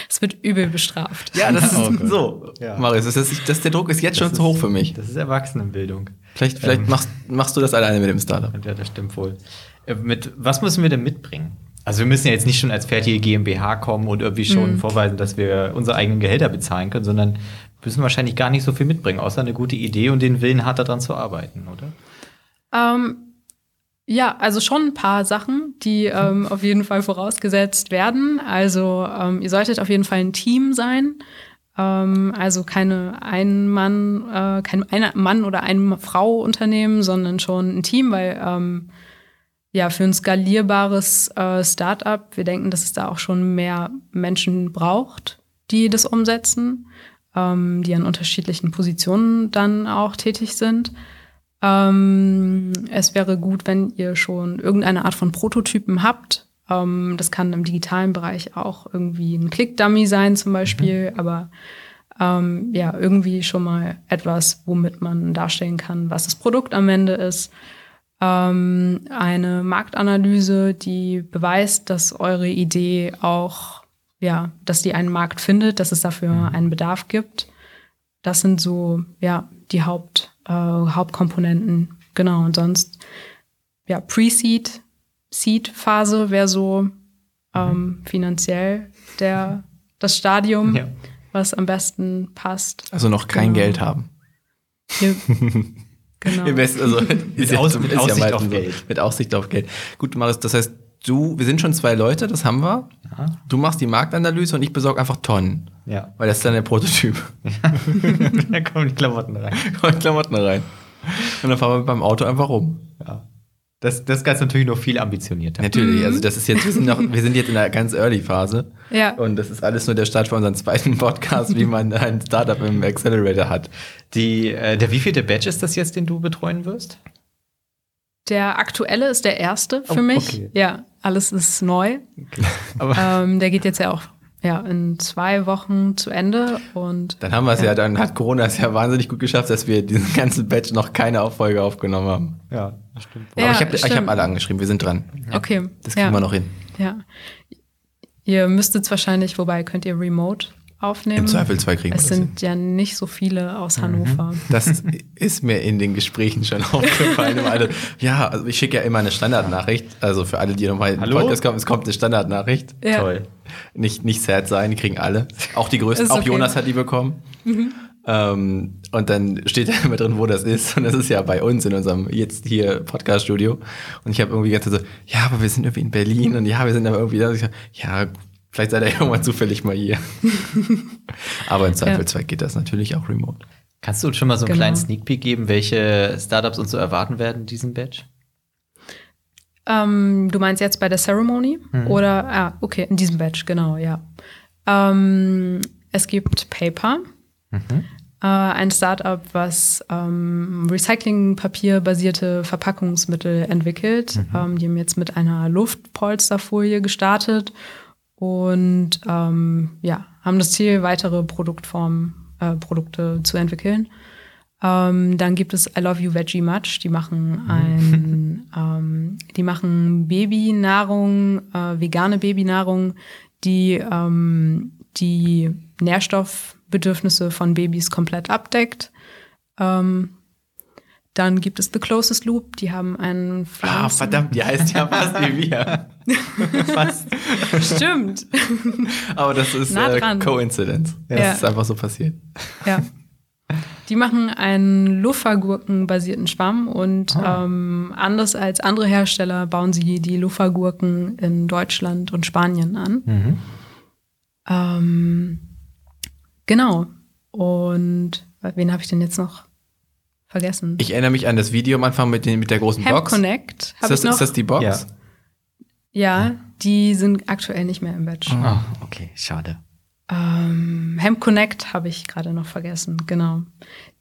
Es wird übel bestraft. Ja, das ist Oh so. Ja. Marius, das ist, das, der Druck ist jetzt schon zu hoch für mich. Das ist Erwachsenenbildung. Vielleicht, vielleicht Ähm. machst, machst du das alleine mit dem Startup. Ja, das stimmt wohl. Äh, Mit, was müssen wir denn mitbringen? Also wir müssen ja jetzt nicht schon als fertige GmbH kommen und irgendwie schon vorweisen, dass wir unsere eigenen Gehälter bezahlen können, sondern müssen wahrscheinlich gar nicht so viel mitbringen, außer eine gute Idee und den Willen, hart daran zu arbeiten, oder? Ähm, ja, also schon ein paar Sachen, die ähm, auf jeden Fall vorausgesetzt werden. Also ähm, ihr solltet auf jeden Fall ein Team sein. Ähm, also keine ein Mann, äh, kein ein Mann oder eine Frau Unternehmen, sondern schon ein Team, weil ähm, ja für ein skalierbares äh, Startup, wir denken, dass es da auch schon mehr Menschen braucht, die das umsetzen, ähm, die an unterschiedlichen Positionen dann auch tätig sind. Ähm, es wäre gut, wenn ihr schon irgendeine Art von Prototypen habt. Ähm, das kann im digitalen Bereich auch irgendwie ein Click-Dummy sein zum Beispiel, aber ähm, ja, irgendwie schon mal etwas, womit man darstellen kann, was das Produkt am Ende ist. Ähm, eine Marktanalyse, die beweist, dass eure Idee auch, ja, dass die einen Markt findet, dass es dafür einen Bedarf gibt. Das sind so, ja, die Haupt, äh, Hauptkomponenten. Genau, und sonst, ja, Pre-Seed, Seed-Phase wäre so ähm, finanziell der, das Stadium, Ja. was am besten passt. Also noch kein Genau. Geld haben. Hier, genau. Im Besten, also ist ja, Aus- ist mit ja Aussicht meistens auf so. Geld. Mit Aussicht auf Geld. Gut, Marius, das heißt, du, wir sind schon zwei Leute, das haben wir. Ja. Du machst die Marktanalyse und ich besorge einfach Tonnen. Ja. Weil das ist dann der Prototyp. da kommen die Klamotten rein. Und Klamotten rein. Und dann fahren wir beim Auto einfach rum. Ja. Das, das Ganze natürlich noch viel ambitionierter. Natürlich, also das ist jetzt, wir sind, noch, wir sind jetzt in der ganz early Phase. Ja. Und das ist alles nur der Start für unseren zweiten Podcast, wie man ein Startup im Accelerator hat. Die, äh, der wievielte Batch ist das jetzt, den du betreuen wirst? Der aktuelle ist der erste für Oh, mich. okay. Ja, alles ist neu. Aber ähm, der geht jetzt ja auch ja, in zwei Wochen zu Ende und Dann haben wir es ja. dann hat Corona es ja wahnsinnig gut geschafft, dass wir diesen ganzen Batch noch keine Auffolge aufgenommen haben. ja, das stimmt. Ja, Aber ich habe ich stimmt. hab alle angeschrieben, wir sind dran. okay. Das kriegen ja, wir noch hin. Ja. Ihr müsstet es wahrscheinlich, wobei könnt ihr remote aufnehmen. Im Zweifelsfall kriegen wir Es hin. sind ja nicht so viele aus Hannover. Das ist mir in den Gesprächen schon aufgefallen. Alle, ja, also ich schicke ja immer eine Standardnachricht. Also für alle, die nochmal in den Hallo? Podcast kommen, es kommt eine Standardnachricht. Ja. Toll. Nicht, nicht sad sein, die kriegen alle. Auch die größten, auch okay. Mhm. Jonas hat die bekommen. Ähm, und dann steht da immer drin, wo das ist. Und das ist ja bei uns in unserem jetzt hier Podcast-Studio. Und ich habe irgendwie ganz so, ja, aber wir sind irgendwie in Berlin und ja, wir sind aber irgendwie da. Und ich so, ja, vielleicht seid ihr irgendwann zufällig mal hier. aber im Zweifelsfall geht das natürlich auch remote. Kannst du uns schon mal so einen Genau. kleinen Sneak Peek geben, welche Startups uns so erwarten werden in diesem Batch? Ähm, du meinst jetzt bei der Ceremony? Mhm. Oder, ah, okay, in diesem Batch, genau, ja. Ähm, es gibt Paper. Mhm. äh, ein Startup, was ähm, Recyclingpapier-basierte Verpackungsmittel entwickelt. Ähm, die haben jetzt mit einer Luftpolsterfolie gestartet und ähm, ja, haben das Ziel, weitere Produktformen, äh, Produkte zu entwickeln. Ähm, dann gibt es I Love You Veggie Much. Die machen ein, ähm, die machen Babynahrung, äh, vegane Babynahrung, die ähm, die Nährstoffbedürfnisse von Babys komplett abdeckt. Ähm, dann gibt es The Closest Loop. Die haben einen Ah, verdammt, die heißt ja fast wie wir. Fast. Stimmt. Aber das ist Nah äh. Coincidence. Das Ja. ist einfach so passiert. Ja. Die machen einen Luffergurken-basierten Schwamm und Ah. ähm, anders als andere Hersteller bauen sie die Luffergurken in Deutschland und Spanien an. Mhm. Ähm, genau. Und wen habe ich denn jetzt noch vergessen? Ich erinnere mich an das Video am Anfang mit, den, mit der großen Hemp Box. Connect Ist habe das, ich noch. ist das die Box? Ja. ja, die sind aktuell nicht mehr im Batch. Oh, okay, schade. Ähm, Hemp Connect habe ich gerade noch vergessen, genau.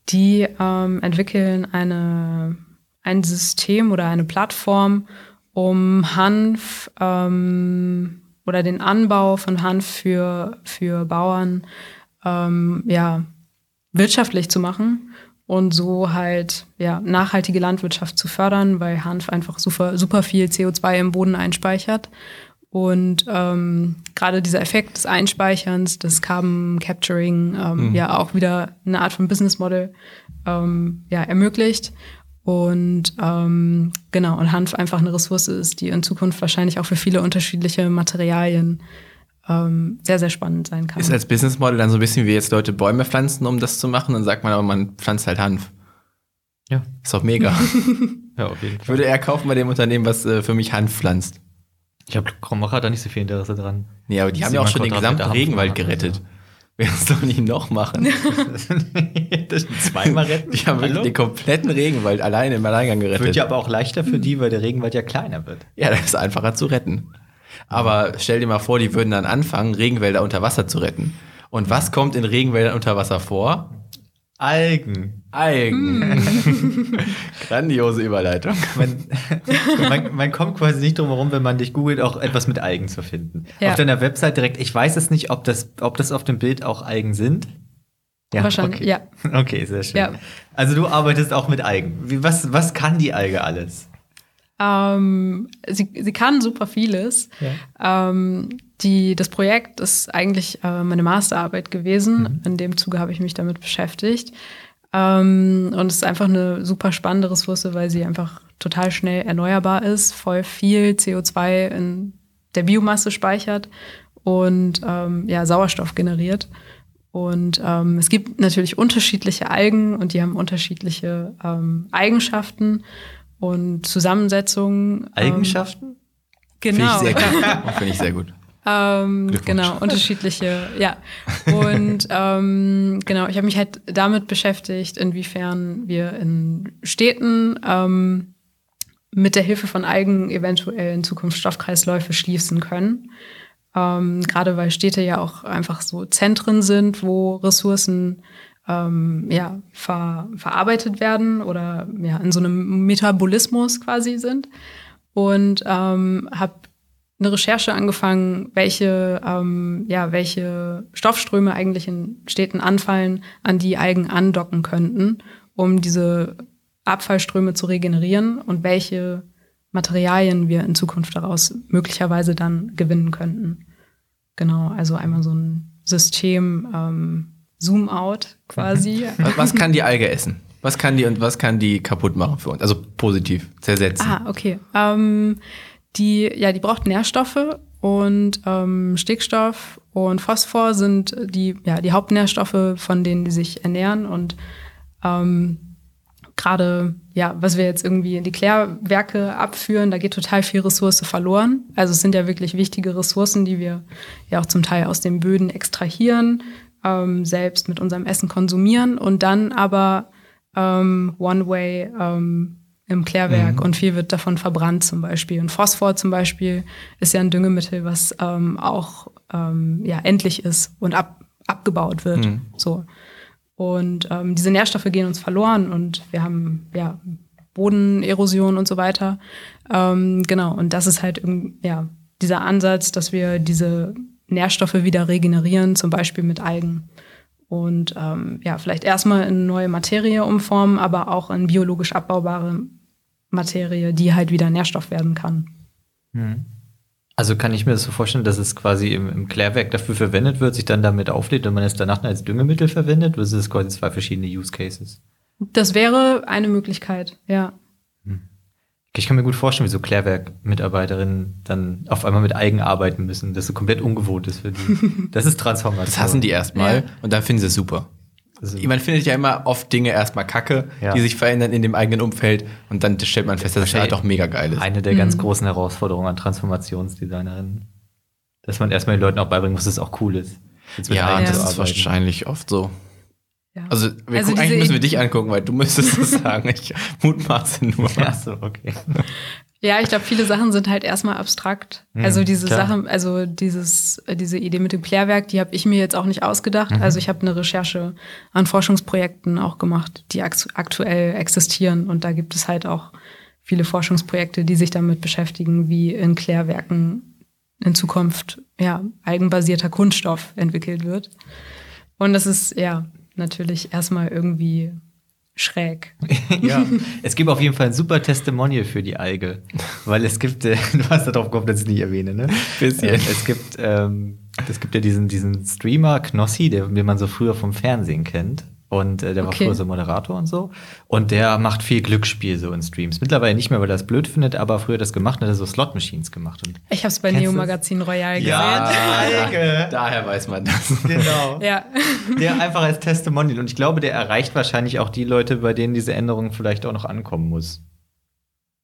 Die ähm, entwickeln eine, ein System oder eine Plattform, um Hanf ähm, oder den Anbau von Hanf für, für Bauern ähm, ja, wirtschaftlich zu machen und so halt ja, nachhaltige Landwirtschaft zu fördern, weil Hanf einfach super, super viel CO2 im Boden einspeichert. Und ähm, gerade dieser Effekt des Einspeicherns, des Carbon Capturing, ähm, ja auch wieder eine Art von Business Model ähm, ja, ermöglicht. Und ähm, genau, und Hanf einfach eine Ressource ist, die in Zukunft wahrscheinlich auch für viele unterschiedliche Materialien ähm, sehr, sehr spannend sein kann. Ist als Business Model dann so ein bisschen wie jetzt Leute Bäume pflanzen, um das zu machen. Dann sagt man aber, man pflanzt halt Hanf. Ja. Ist doch mega. Ja, auf jeden ich würde eher kaufen bei dem Unternehmen, was äh, für mich Hanf pflanzt. Ich glaube, Krombacher da nicht so viel Interesse dran. Nee, aber die haben ja auch schon den gesamten Regenwald gerettet. Wer es doch nicht noch machen? das zweimal retten. Die haben wirklich Hallo? den kompletten Regenwald alleine im Alleingang gerettet. Wird ja aber auch leichter für die, weil der Regenwald ja kleiner wird. Ja, das ist einfacher zu retten. Aber stell dir mal vor, die würden dann anfangen, Regenwälder unter Wasser zu retten. Und was kommt in Regenwäldern unter Wasser vor? Algen. Algen. Grandiose Überleitung. Man, man, man kommt quasi nicht drum herum, wenn man dich googelt, auch etwas mit Algen zu finden. Ja. Auf deiner Website direkt, ich weiß es nicht, ob das, ob das auf dem Bild auch Algen sind. Wahrscheinlich, okay. ja. Okay, sehr schön. Ja. Also du arbeitest auch mit Algen. Wie, was, was kann die Alge alles? Ähm, sie, sie kann super vieles. Ähm, die, das Projekt ist eigentlich äh, meine Masterarbeit gewesen. In dem Zuge habe ich mich damit beschäftigt. Ähm, und es ist einfach eine super spannende Ressource, weil sie einfach total schnell erneuerbar ist, voll viel CO2 in der Biomasse speichert und ähm, ja, Sauerstoff generiert. Und ähm, es gibt natürlich unterschiedliche Algen und die haben unterschiedliche ähm, Eigenschaften und Zusammensetzungen. ähm, Eigenschaften? Genau. Finde ich sehr gut. Finde ich sehr gut. Ähm, genau, unterschiedliche, ja. Und ähm, genau, ich habe mich halt damit beschäftigt, inwiefern wir in Städten ähm, mit der Hilfe von Algen eventuell in Zukunft Stoffkreisläufe schließen können. Ähm, Gerade weil Städte ja auch einfach so Zentren sind, wo Ressourcen ähm, ja, ver verarbeitet werden oder ja, in so einem Metabolismus quasi sind. Und ähm, habe eine Recherche angefangen, welche, ähm, ja, welche Stoffströme eigentlich in Städten anfallen, an die Algen andocken könnten, um diese Abfallströme zu regenerieren und welche Materialien wir in Zukunft daraus möglicherweise dann gewinnen könnten. Genau, also einmal so ein System ähm, Zoom-out quasi. Was, kann die Alge essen? Was kann die und was kann die kaputt machen für uns? Also positiv, zersetzen. Ah, okay. Ähm, die, ja, die braucht Nährstoffe und ähm, Stickstoff und Phosphor sind die, ja, die Hauptnährstoffe, von denen die sich ernähren. Und ähm, gerade, ja, was wir jetzt irgendwie in die Klärwerke abführen, da geht total viel Ressource verloren. Also es sind ja wirklich wichtige Ressourcen, die wir ja auch zum Teil aus den Böden extrahieren, ähm, selbst mit unserem Essen konsumieren und dann aber ähm, One-Way ähm, im Klärwerk und viel wird davon verbrannt zum Beispiel. Und Phosphor zum Beispiel ist ja ein Düngemittel, was ähm, auch ähm, ja, endlich ist und ab, abgebaut wird. So. Und ähm, diese Nährstoffe gehen uns verloren und wir haben ja Bodenerosion und so weiter. Ähm, genau, und das ist halt ja, dieser Ansatz, dass wir diese Nährstoffe wieder regenerieren, zum Beispiel mit Algen. Und ähm, ja, vielleicht erstmal in neue Materie umformen, aber auch in biologisch abbaubare Materie, die halt wieder Nährstoff werden kann. Hm. Also kann ich mir das so vorstellen, dass es quasi im, im Klärwerk dafür verwendet wird, sich dann damit auflädt und man es danach als Düngemittel verwendet? Oder sind es quasi zwei verschiedene Use Cases? Das wäre eine Möglichkeit, ja. Ich kann mir gut vorstellen, wie so Klärwerk-Mitarbeiterinnen dann auf einmal mit Algen arbeiten müssen, das so komplett ungewohnt ist für die. Das ist Transformation. Das hassen die erstmal ja. und dann finden sie es super. Also, man findet ja immer oft Dinge erstmal kacke, ja. die sich verändern in dem eigenen Umfeld und dann stellt man fest, dass das halt doch mega geil ist. Eine der mhm. ganz großen Herausforderungen an Transformationsdesignerinnen. Dass man erstmal den Leuten auch beibringen muss, dass es auch cool ist. Ja, das ist wahrscheinlich oft so. Ja. Also, wir also eigentlich müssen wir dich angucken, weil du müsstest es sagen. Ich mutmaße nur. Ja, so, okay. Ja, ich glaube, viele Sachen sind halt erstmal abstrakt. Mhm, also diese klar. Sachen, also dieses, äh, diese Idee mit dem Klärwerk, die habe ich mir jetzt auch nicht ausgedacht. Mhm. Also ich habe eine Recherche an Forschungsprojekten auch gemacht, die aktuell existieren. Und da gibt es halt auch viele Forschungsprojekte, die sich damit beschäftigen, wie in Klärwerken in Zukunft ja eigenbasierter Kunststoff entwickelt wird. Und das ist ja natürlich erstmal irgendwie schräg. ja, es gibt auf jeden Fall ein super Testimonial für die Alge, weil es gibt, äh, du hast darauf gehofft, dass ich es nicht erwähne, ne? Bisschen. Äh, es gibt, ähm, es gibt ja diesen, diesen Streamer Knossi, der, den man so früher vom Fernsehen kennt. Und äh, der okay. war früher so Moderator und so. Und der macht viel Glücksspiel so in Streams. Mittlerweile nicht mehr, weil er das blöd findet, aber früher das gemacht und hat er so Slot-Machines gemacht. Und ich habe es bei Neo Magazin Royal gesehen. Ja, daher weiß man das. Genau. ja. Der einfach als Testimonial. Und ich glaube, der erreicht wahrscheinlich auch die Leute, bei denen diese Änderung vielleicht auch noch ankommen muss.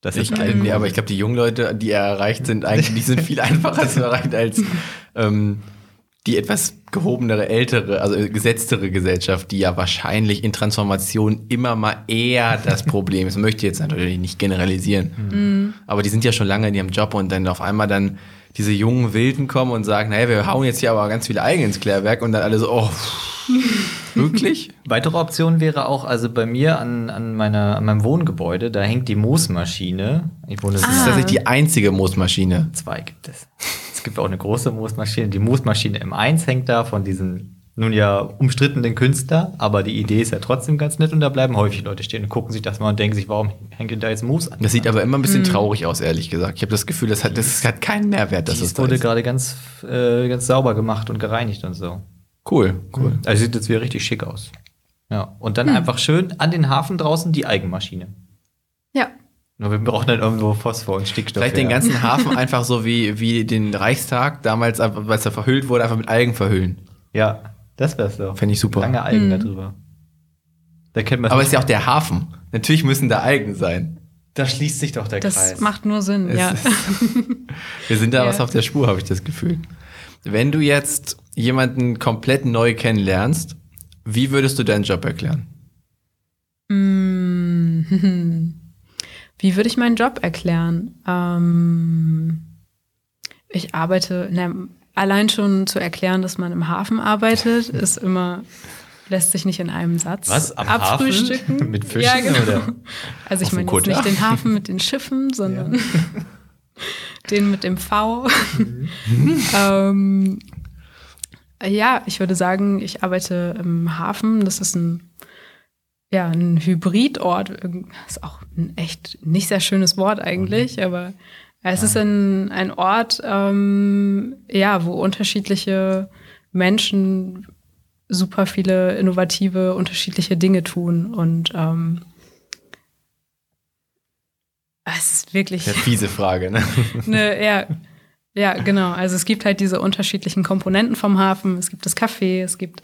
Das ich, ist nee, aber ich glaube, die jungen Leute, die er erreicht, sind eigentlich, die sind viel einfacher zu erreichen als ähm, die etwas gehobenere, ältere, also gesetztere Gesellschaft, die ja wahrscheinlich in Transformation immer mal eher das Problem ist. Ich möchte jetzt natürlich nicht generalisieren, mhm. aber die sind ja schon lange in ihrem Job und dann auf einmal dann diese jungen Wilden kommen und sagen, naja, wir hauen jetzt hier aber ganz viele Eigen ins Klärwerk und dann alle so, oh, wirklich? Weitere Option wäre auch, also bei mir an, an, meiner, an meinem Wohngebäude, da hängt die Moosmaschine. Ich wohne, das ah. ist tatsächlich die einzige Moosmaschine. Zwei gibt es. Es gibt auch eine große Moosmaschine. Die Moosmaschine M1 hängt da von diesen nun ja umstrittenen Künstler, aber die Idee ist ja trotzdem ganz nett und da bleiben häufig Leute stehen und gucken sich das mal und denken sich, warum hängt da jetzt Moos an? Das sieht aber immer ein bisschen hm. traurig aus, ehrlich gesagt. Ich habe das Gefühl, das hat, das hat keinen Mehrwert. Das es wurde gerade ganz, äh, ganz sauber gemacht und gereinigt und so. Cool, cool. Hm. Also sieht jetzt wieder richtig schick aus. Ja, und dann hm. einfach schön an den Hafen draußen die Eigenmaschine. Ja. Nur wir brauchen dann irgendwo Phosphor und Stickstoff. Vielleicht den ganzen Hafen einfach so wie, wie den Reichstag damals, als er verhüllt wurde, einfach mit Algen verhüllen. Ja, das wär's doch. Fände ich super. Lange Algen mhm. darüber. Da kennt man Aber es ist ja auch der Hafen. Natürlich müssen da Algen sein. Da schließt sich doch der das Kreis. Das macht nur Sinn, es ja. Ist, wir sind da ja. was auf der Spur, habe ich das Gefühl. Wenn du jetzt jemanden komplett neu kennenlernst, wie würdest du deinen Job erklären? Mmh. Wie würde ich meinen Job erklären? Ähm, ich arbeite, ne, allein schon zu erklären, dass man im Hafen arbeitet, ist immer, lässt sich nicht in einem Satz Was, am abfrühstücken. Hafen? Mit Fischen ja, genau. oder? Also ich meine jetzt nicht den Hafen mit den Schiffen, sondern ja. den mit dem V. Mhm. ähm, ja, ich würde sagen, ich arbeite im Hafen. Das ist ein ja, ein Hybridort. Ist auch ein echt nicht sehr schönes Wort eigentlich, mhm. aber es ist ein, ein Ort, ähm, ja, wo unterschiedliche Menschen super viele innovative, unterschiedliche Dinge tun und ähm, es ist wirklich. Eine fiese Frage, ne? ne ja, ja, genau. Also es gibt halt diese unterschiedlichen Komponenten vom Hafen. Es gibt das Café, es gibt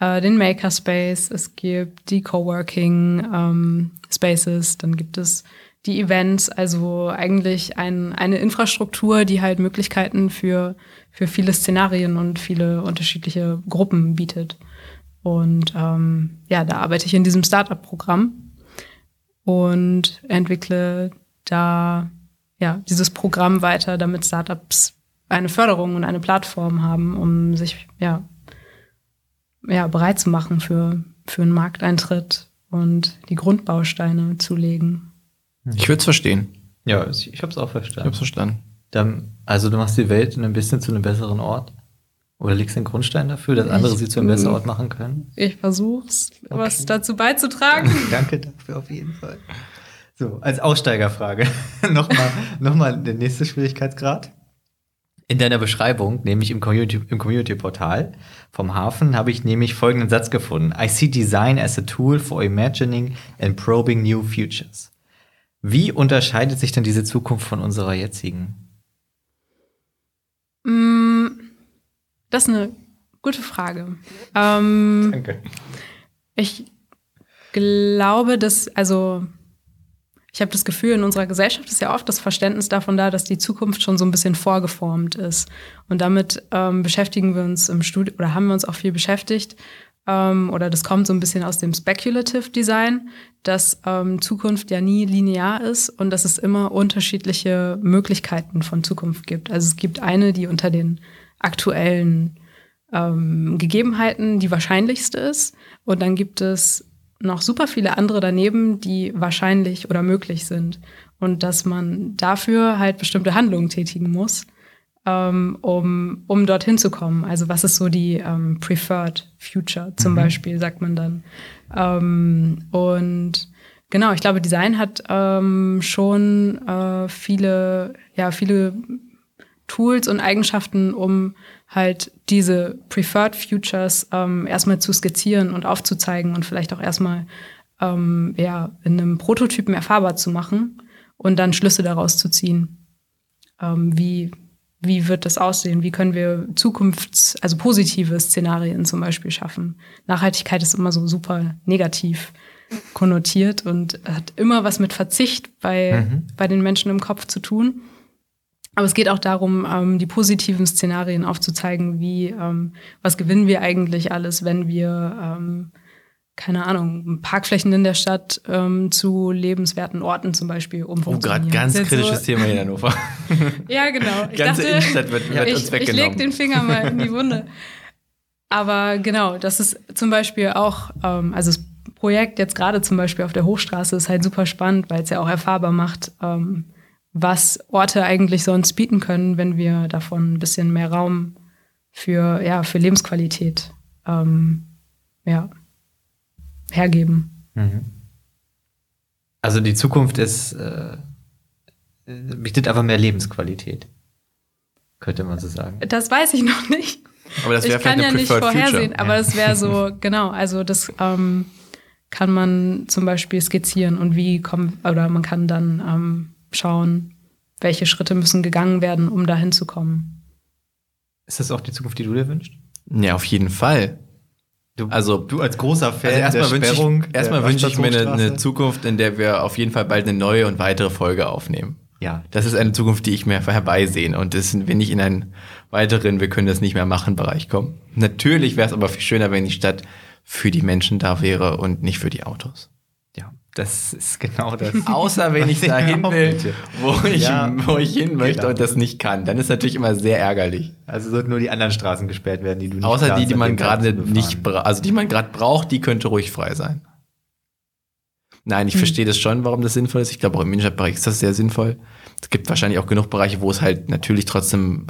äh, den Makerspace, es gibt die Coworking ähm, Spaces, dann gibt es die Events, also eigentlich ein, eine Infrastruktur, die halt Möglichkeiten für, für viele Szenarien und viele unterschiedliche Gruppen bietet. Und ähm, ja, da arbeite ich in diesem Startup-Programm und entwickle da ja dieses Programm weiter, damit Startups eine Förderung und eine Plattform haben, um sich ja ja, bereit zu machen für, für einen Markteintritt und die Grundbausteine zu legen. Ich würde es verstehen. Ja, ich, ich habe es auch Ich verstanden. habe es verstanden. Dann, also du machst die Welt ein bisschen zu einem besseren Ort? Oder legst den Grundstein dafür, dass andere sie zu einem besseren Ort machen können? Ich versuch's, was dazu beizutragen. Danke dafür auf jeden Fall. So, als Aussteigerfrage nochmal noch mal der nächste Schwierigkeitsgrad. In deiner Beschreibung, nämlich im Community, im Community-Portal vom Hafen, habe ich nämlich folgenden Satz gefunden. I see design as a tool for imagining and probing new futures. Wie unterscheidet sich denn diese Zukunft von unserer jetzigen? Mm, Das ist eine gute Frage. Ähm, Danke. Ich glaube, dass, also ich habe das Gefühl, in unserer Gesellschaft ist ja oft das Verständnis davon da, dass die Zukunft schon so ein bisschen vorgeformt ist. Und damit ähm, beschäftigen wir uns im Studium oder haben wir uns auch viel beschäftigt. Ähm, oder das kommt so ein bisschen aus dem Speculative Design, dass ähm, Zukunft ja nie linear ist und dass es immer unterschiedliche Möglichkeiten von Zukunft gibt. Also es gibt eine, die unter den aktuellen ähm, Gegebenheiten die wahrscheinlichste ist. Und dann gibt es noch super viele andere daneben, die wahrscheinlich oder möglich sind. Und dass man dafür halt bestimmte Handlungen tätigen muss, ähm, um, um dorthin zu kommen. Also was ist so die ähm, Preferred Future zum Beispiel, sagt man dann. Ähm, und genau, ich glaube, Design hat ähm, schon äh, viele, ja, viele Tools und Eigenschaften, um halt diese Preferred Futures ähm, erstmal zu skizzieren und aufzuzeigen und vielleicht auch erstmal ähm, ja, in einem Prototypen erfahrbar zu machen und dann Schlüsse daraus zu ziehen. Ähm, wie, wie wird das aussehen? Wie können wir Zukunfts-, also positive Szenarien zum Beispiel schaffen? Nachhaltigkeit ist immer so super negativ konnotiert und hat immer was mit Verzicht bei, bei den Menschen im Kopf zu tun. Aber es geht auch darum, ähm, die positiven Szenarien aufzuzeigen, wie, ähm, was gewinnen wir eigentlich alles, wenn wir, ähm, keine Ahnung, Parkflächen in der Stadt zu lebenswerten Orten zum Beispiel Oh, umfunktionieren. gerade ganz kritisches so, Thema hier in Hannover. Ja, genau. Ich Ganze dachte, Innenstadt wird, wird ich, uns ich weggenommen. leg den Finger mal in die Wunde. Aber genau, das ist zum Beispiel auch, ähm, also das Projekt jetzt gerade zum Beispiel auf der Hochstraße ist halt super spannend, weil es ja auch erfahrbar macht, ähm, was Orte eigentlich sonst bieten können, wenn wir davon ein bisschen mehr Raum für, ja, für Lebensqualität ähm, ja, hergeben. Also die Zukunft ist, äh, bietet einfach mehr Lebensqualität. Könnte man so sagen. Das weiß ich noch nicht. Aber das ich wäre kann vielleicht ja nicht vorhersehen, Future. aber es wäre so, genau, also das ähm, kann man zum Beispiel skizzieren und wie kommen, oder man kann dann ähm, schauen, welche Schritte müssen gegangen werden, um dahin zu kommen. Ist das auch die Zukunft, die du dir wünschst? Ja, auf jeden Fall. Du, Also- du als großer Fan Also erstmal der wünsche Sperrung ich, erstmal der wünsche ich mir eine, eine Zukunft, in der wir auf jeden Fall bald eine neue und weitere Folge aufnehmen. Ja, Das ist eine Zukunft, die ich mir herbeisehen und das sind wir nicht in einen weiteren, wir können das nicht mehr machen Bereich kommen. Natürlich wäre es aber viel schöner, wenn die Stadt für die Menschen da wäre und nicht für die Autos. Das ist genau das. Außer wenn ich dahin auch will, wo ich, Ja, wo ich hin möchte genau. und das nicht kann. Dann ist natürlich immer sehr ärgerlich. Also sollten nur die anderen Straßen gesperrt werden, die du nicht Außer die, die an man gerade nicht, also die man gerade braucht, die könnte ruhig frei sein. Nein, ich verstehe das schon, warum das sinnvoll ist. Ich glaube, auch im Innenstadtbereich ist das sehr sinnvoll. Es gibt wahrscheinlich auch genug Bereiche, wo es halt natürlich trotzdem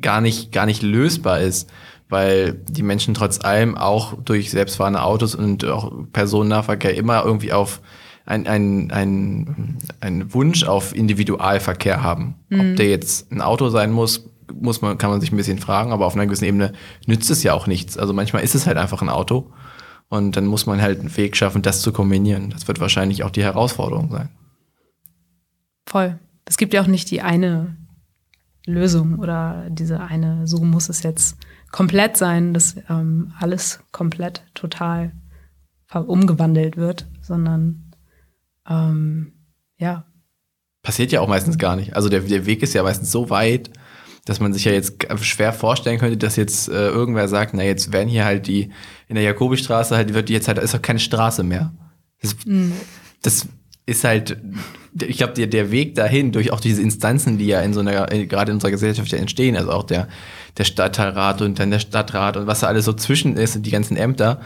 gar nicht, gar nicht lösbar ist, weil die Menschen trotz allem auch durch selbstfahrende Autos und auch Personennahverkehr immer irgendwie auf ein, ein, ein, ein Wunsch auf Individualverkehr haben. Ob der jetzt ein Auto sein muss, muss man, kann man sich ein bisschen fragen, aber auf einer gewissen Ebene nützt es ja auch nichts. Also manchmal ist es halt einfach ein Auto und dann muss man halt einen Weg schaffen, das zu kombinieren. Das wird wahrscheinlich auch die Herausforderung sein. Voll. Es gibt ja auch nicht die eine Lösung oder diese eine, so muss es jetzt komplett sein, dass ähm, alles komplett total umgewandelt wird, sondern ähm, ja, Passiert ja auch meistens gar nicht. Also der, der Weg ist ja meistens so weit, dass man sich ja jetzt schwer vorstellen könnte, dass jetzt äh, irgendwer sagt, na jetzt werden hier halt die, in der Jakobistraße halt, wird die jetzt halt, ist doch keine Straße mehr. Das, das ist halt, ich glaube, der, der Weg dahin, durch auch diese Instanzen, die ja in so einer, äh, gerade in unserer Gesellschaft ja entstehen, also auch der, der Stadtteilrat und dann der Stadtrat und was da alles so zwischen ist und die ganzen Ämter,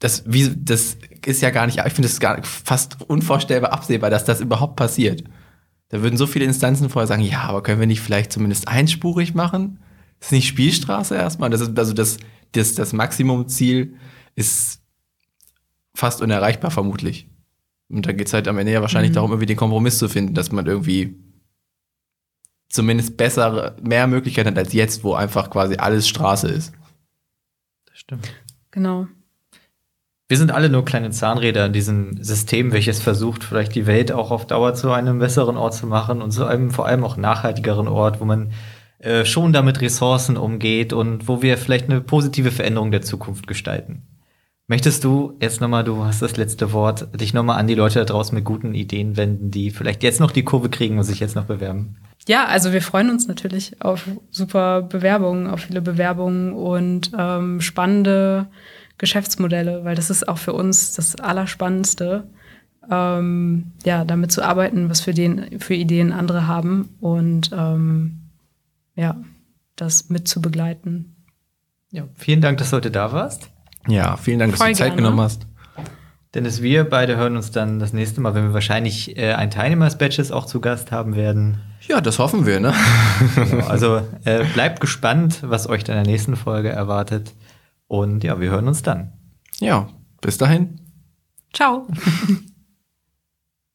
das, wie, das ist ja gar nicht, ich finde es fast unvorstellbar absehbar, dass das überhaupt passiert. Da würden so viele Instanzen vorher sagen, ja, aber können wir nicht vielleicht zumindest einspurig machen? Das ist nicht Spielstraße erstmal. Das ist, also das, das, das Maximumziel ist fast unerreichbar, vermutlich. Und da geht es halt am Ende ja wahrscheinlich mhm. darum, irgendwie den Kompromiss zu finden, dass man irgendwie zumindest bessere, mehr Möglichkeiten hat als jetzt, wo einfach quasi alles Straße ist. Das stimmt. Genau. Wir sind alle nur kleine Zahnräder in diesem System, welches versucht, vielleicht die Welt auch auf Dauer zu einem besseren Ort zu machen und zu einem vor allem auch nachhaltigeren Ort, wo man äh, schon damit Ressourcen umgeht und wo wir vielleicht eine positive Veränderung der Zukunft gestalten. Möchtest du jetzt nochmal, du hast das letzte Wort, dich nochmal an die Leute da draußen mit guten Ideen wenden, die vielleicht jetzt noch die Kurve kriegen und sich jetzt noch bewerben? Ja, also wir freuen uns natürlich auf super Bewerbungen, auf viele Bewerbungen und ähm, spannende Geschäftsmodelle, weil das ist auch für uns das Allerspannendste, ähm, ja, damit zu arbeiten, was für, den, für Ideen andere haben und ähm, ja, das mit zu begleiten. Ja, vielen Dank, dass du heute da warst. Ja, vielen Dank, dass Voll du Zeit gerne. genommen hast. Dennis, wir beide hören uns dann das nächste Mal, wenn wir wahrscheinlich äh, ein Teilnehmer des Badges auch zu Gast haben werden. Ja, das hoffen wir, ne? genau, also äh, bleibt gespannt, was euch in der nächsten Folge erwartet. Und ja, wir hören uns dann. Ja, bis dahin. Ciao.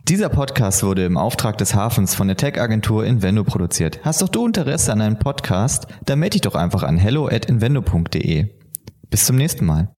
Dieser Podcast wurde im Auftrag des Hafens von der Tech-Agentur Invendo produziert. Hast doch du Interesse an einem Podcast? Dann melde dich doch einfach an hello at invendo.de. Bis zum nächsten Mal.